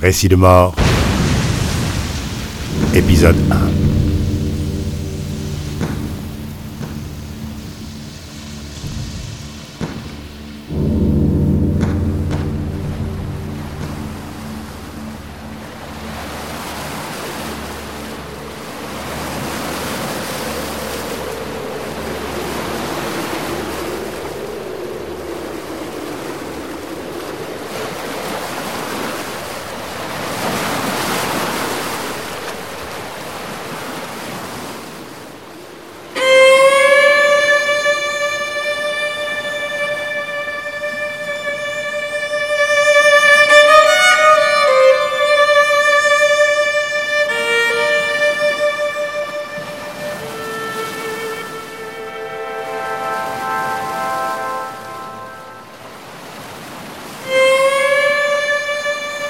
Récit de mort, épisode 1.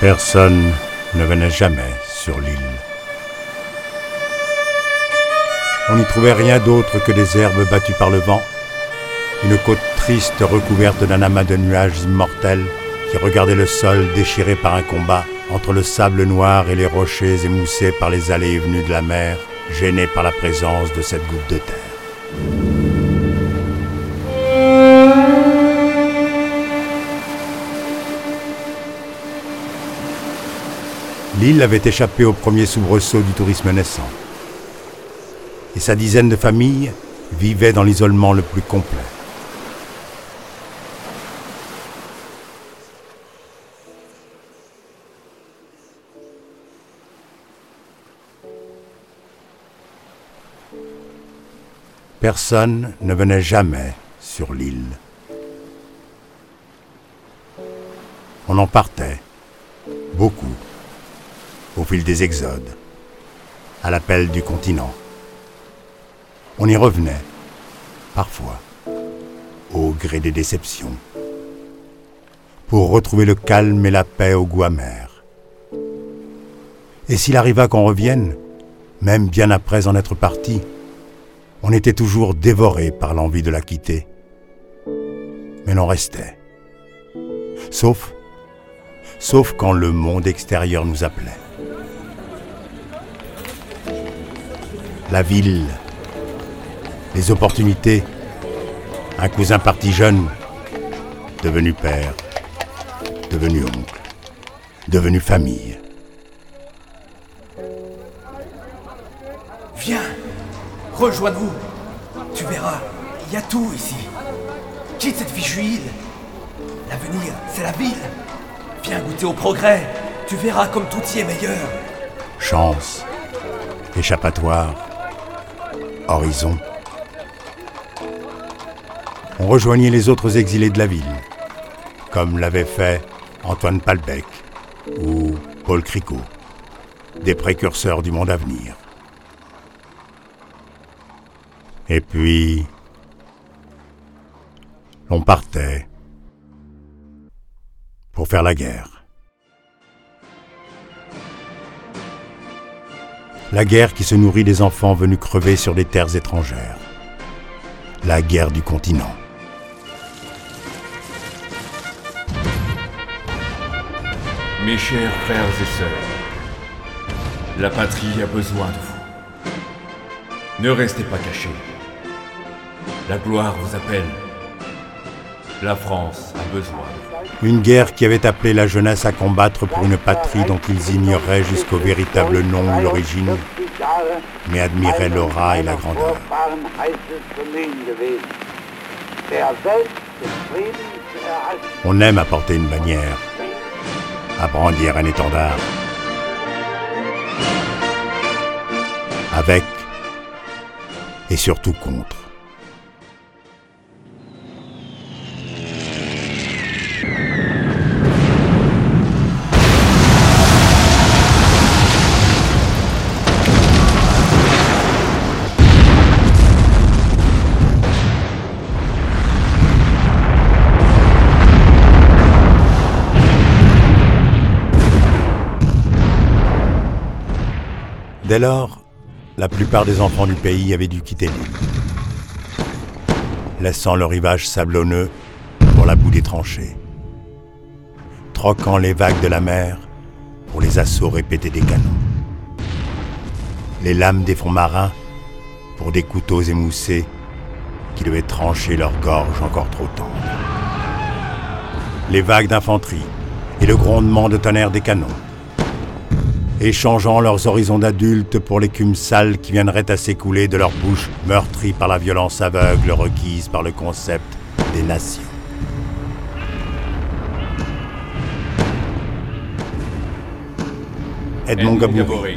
Personne ne venait jamais sur l'île. On n'y trouvait rien d'autre que des herbes battues par le vent, une côte triste recouverte d'un amas de nuages immortels qui regardaient le sol déchiré par un combat entre le sable noir et les rochers émoussés par les allées et venues de la mer, gênés par la présence de cette goutte de terre. L'île avait échappé au premier soubresaut du tourisme naissant. Et sa dizaine de familles vivaient dans l'isolement le plus complet. Personne ne venait jamais sur l'île. On en partait, beaucoup au fil des exodes, à l'appel du continent. On y revenait, parfois, au gré des déceptions, pour retrouver le calme et la paix au goût amer. Et s'il arriva qu'on revienne, même bien après en être parti, on était toujours dévoré par l'envie de la quitter. Mais l'on restait. Sauf, sauf quand le monde extérieur nous appelait. La ville, les opportunités, un cousin parti jeune, devenu père, devenu oncle, devenu famille. Viens, rejoins-nous. Tu verras, il y a tout ici. Quitte cette fichue île. L'avenir, c'est la ville. Viens goûter au progrès. Tu verras comme tout y est meilleur. Chance, échappatoire, horizon. On rejoignait les autres exilés de la ville, comme l'avaient fait Antoine Palbec ou Paul Cricot, des précurseurs du monde à venir. Et puis, on partait pour faire la guerre. La guerre qui se nourrit des enfants venus crever sur des terres étrangères, la guerre du continent. Mes chers frères et sœurs, la patrie a besoin de vous. Ne restez pas cachés. La gloire vous appelle. La France a besoin. Une guerre qui avait appelé la jeunesse à combattre pour une patrie dont ils ignoraient jusqu'au véritable nom ou l'origine, mais admiraient l'aura et la grandeur. On aime apporter une bannière, à brandir un étendard. Avec et surtout contre. Dès lors, la plupart des enfants du pays avaient dû quitter l'île, laissant le rivage sablonneux pour la boue des tranchées, troquant les vagues de la mer pour les assauts répétés des canons, les lames des fonds marins pour des couteaux émoussés qui devaient trancher leur gorge encore trop tendre, les vagues d'infanterie et le grondement de tonnerre des canons, échangeant leurs horizons d'adultes pour l'écume sale qui viendrait à s'écouler de leurs bouches meurtries par la violence aveugle requise par le concept des nations. Edmond Gaboury,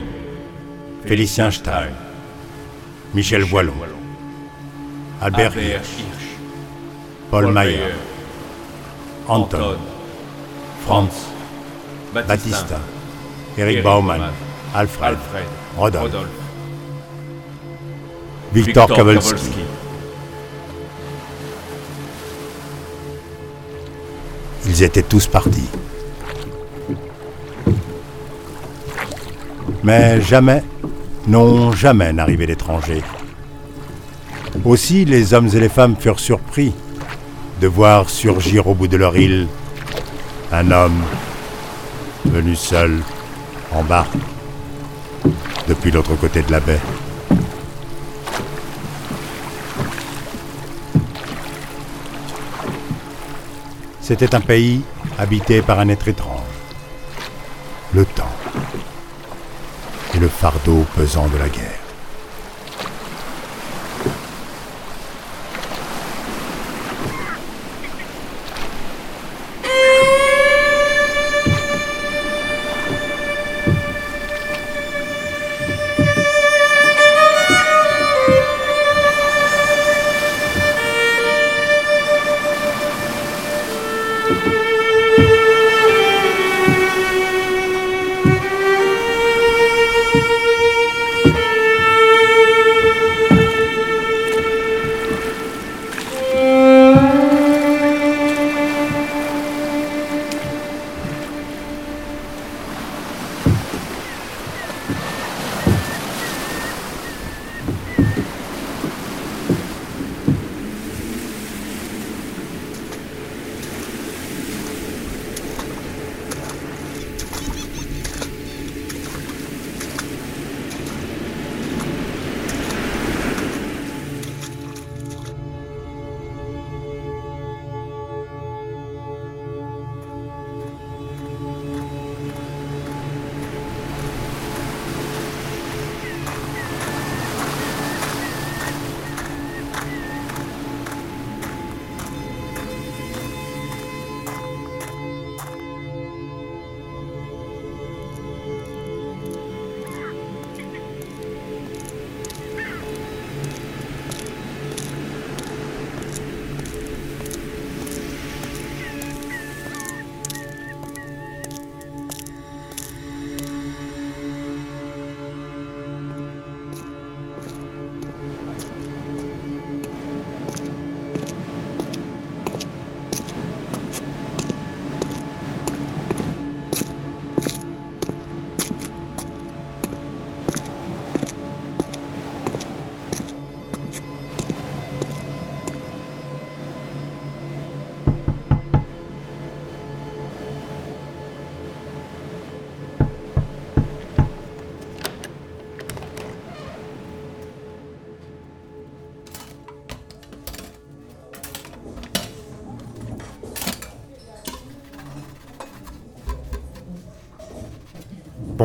Félicien Stein, Michel Voilon, Albert Hirsch, Paul Mayer, Anton, Franz, Batista, Eric Baumann, Alfred, Rodolphe, Victor Kavolski. Ils étaient tous partis. Mais jamais, non jamais n'arrivait l'étranger. Aussi les hommes et les femmes furent surpris de voir surgir au bout de leur île un homme venu seul en bas depuis l'autre côté de la baie. C'était un pays habité par un être étrange, le temps et le fardeau pesant de la guerre.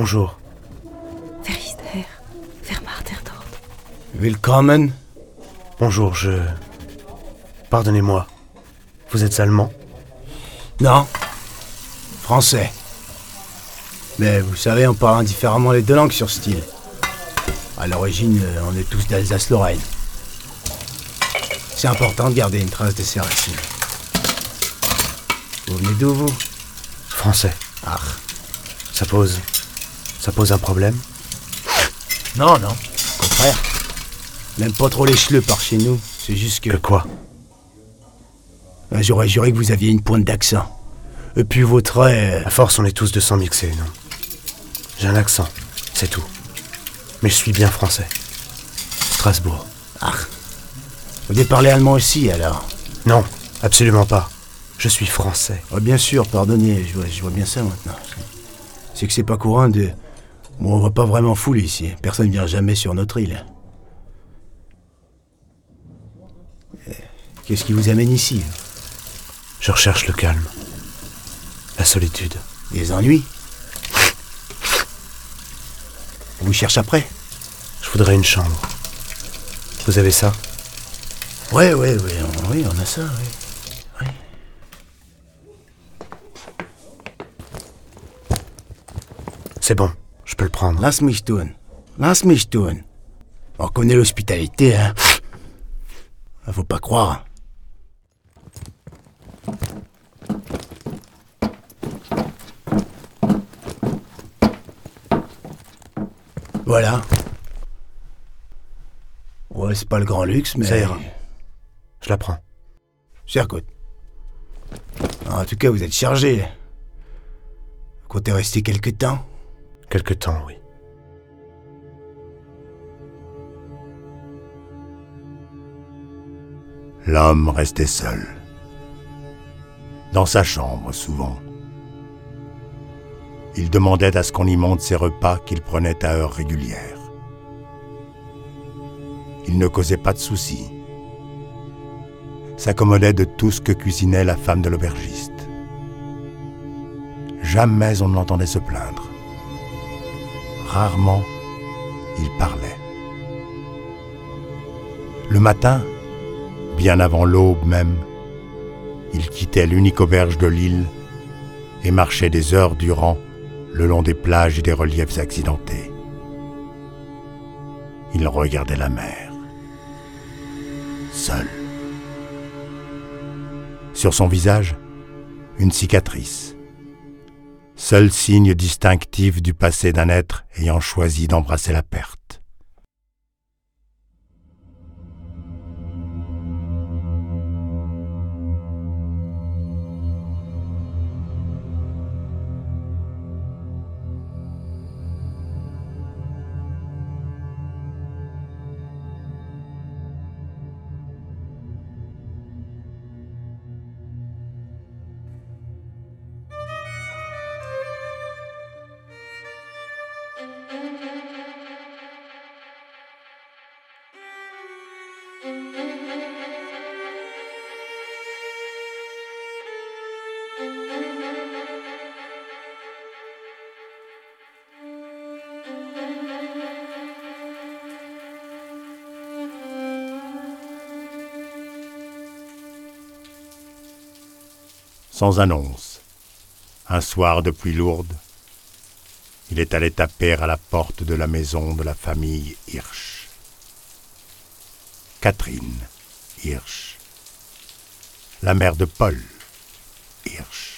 Bonjour. Willkommen. Bonjour, je... Pardonnez-moi. Vous êtes allemand? Non. Français. Mais vous savez, on parle indifféremment les deux langues sur ce style. À l'origine, euh, on est tous d'Alsace-Lorraine. C'est important de garder une trace de ses racines. Vous venez d'où, vous? Français. Ah. Ça pose... Ça pose un problème Non, non. Au contraire. Même pas trop les cheleux par chez nous. C'est juste que... Que quoi Ah, J'aurais juré que vous aviez une pointe d'accent. Et puis vos traits... À force, on est tous de sang mixés, non J'ai un accent, c'est tout. Mais je suis bien français. Strasbourg. Vous devez parler allemand aussi, alors Non, absolument pas. Je suis français. Oh, Bien sûr, pardonnez, je vois, je vois bien ça maintenant. C'est que c'est pas courant de... Bon, on va pas vraiment fouler ici. Personne vient jamais sur notre île. Qu'est-ce qui vous amène ici? Je recherche le calme. La solitude. Des ennuis? On vous cherche après? Je voudrais une chambre. Vous avez ça? Ouais, ouais, ouais, on, oui, on a ça, oui. C'est bon, je peux le prendre. Lass mich tun. Lass mich tun. On connaît l'hospitalité, hein. Ah, Faut pas croire. Voilà. Ouais, c'est pas le grand luxe, mais... Ça ira. Je la prends. Cercote. En tout cas, vous êtes chargé. Vous comptez rester quelque temps? Quelque temps, oui. L'homme restait seul. Dans sa chambre, souvent. Il demandait à ce qu'on y monte ses repas qu'il prenait à heures régulières. Il ne causait pas de soucis. S'accommodait de tout ce que cuisinait la femme de l'aubergiste. Jamais on ne l'entendait se plaindre. Rarement, il parlait. Le matin, bien avant l'aube même, il quittait l'unique auberge de l'île et marchait des heures durant le long des plages et des reliefs accidentés. Il regardait la mer, seul. Sur son visage, une cicatrice, seul signe distinctif du passé d'un être ayant choisi d'embrasser la perte. Sans annonce. Un soir de pluie lourde, il est allé taper à la porte de la maison de la famille Hirsch. Catherine Hirsch, la mère de Paul Hirsch.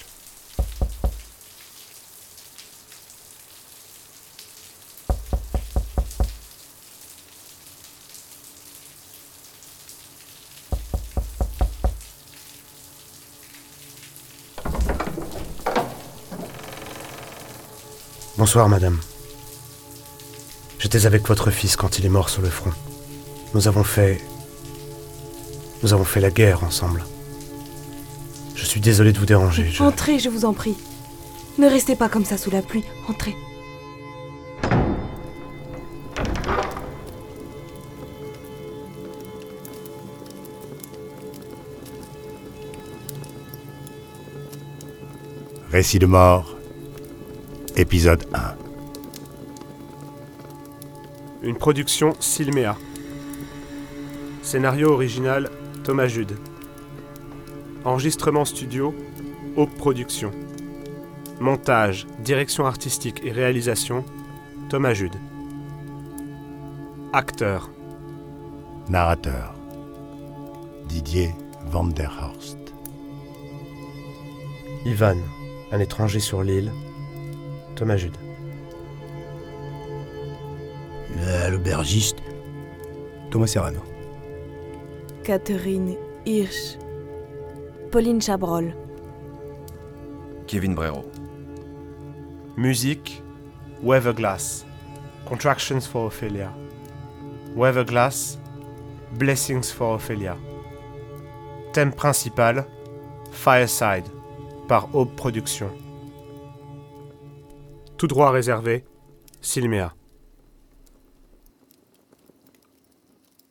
Bonsoir, madame. J'étais avec votre fils quand il est mort sur le front. Nous avons fait. Nous avons fait la guerre ensemble. Je suis désolé de vous déranger. je- Entrez, je vous en prie. Ne restez pas comme ça sous la pluie. Entrez. Récit de mort, épisode 1. Une production Silmea. Scénario original Thomas Jude. Enregistrement studio Aube Productions. Montage, direction artistique et réalisation Thomas Jude. Acteur Narrateur Didier Van der Horst. Ivan, un étranger sur l'île. Thomas Jude. Le- L'aubergiste. Thomas Serrano. Catherine Hirsch. Pauline Chabrol. Kevin Brero. Musique Weatherglass. Contractions for Ophelia. Weatherglass, Blessings for Ophelia. Thème principal, Fireside, par Aube Productions. Tout droit réservé, Silmea.